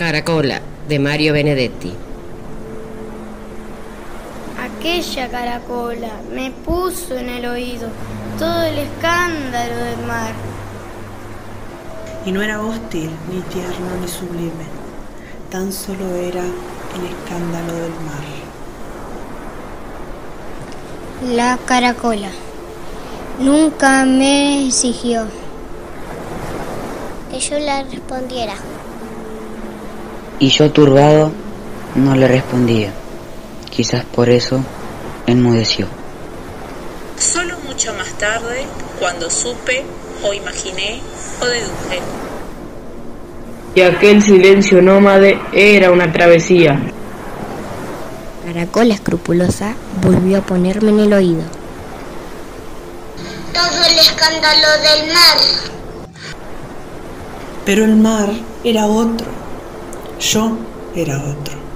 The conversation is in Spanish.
Caracola, de Mario Benedetti. Aquella caracola me puso en el oído todo el escándalo del mar. Y no era hostil, ni tierno, ni sublime, tan solo era el escándalo del mar. La caracola nunca me exigió que yo le respondiera. Y yo turbado no le respondía. Quizás por eso enmudeció. Solo mucho más tarde, cuando supe o imaginé o deduje. Y aquel silencio nómade era una travesía. Caracola escrupulosa volvió a ponerme en el oído. Todo el escándalo del mar. Pero el mar era otro. Yo era otro.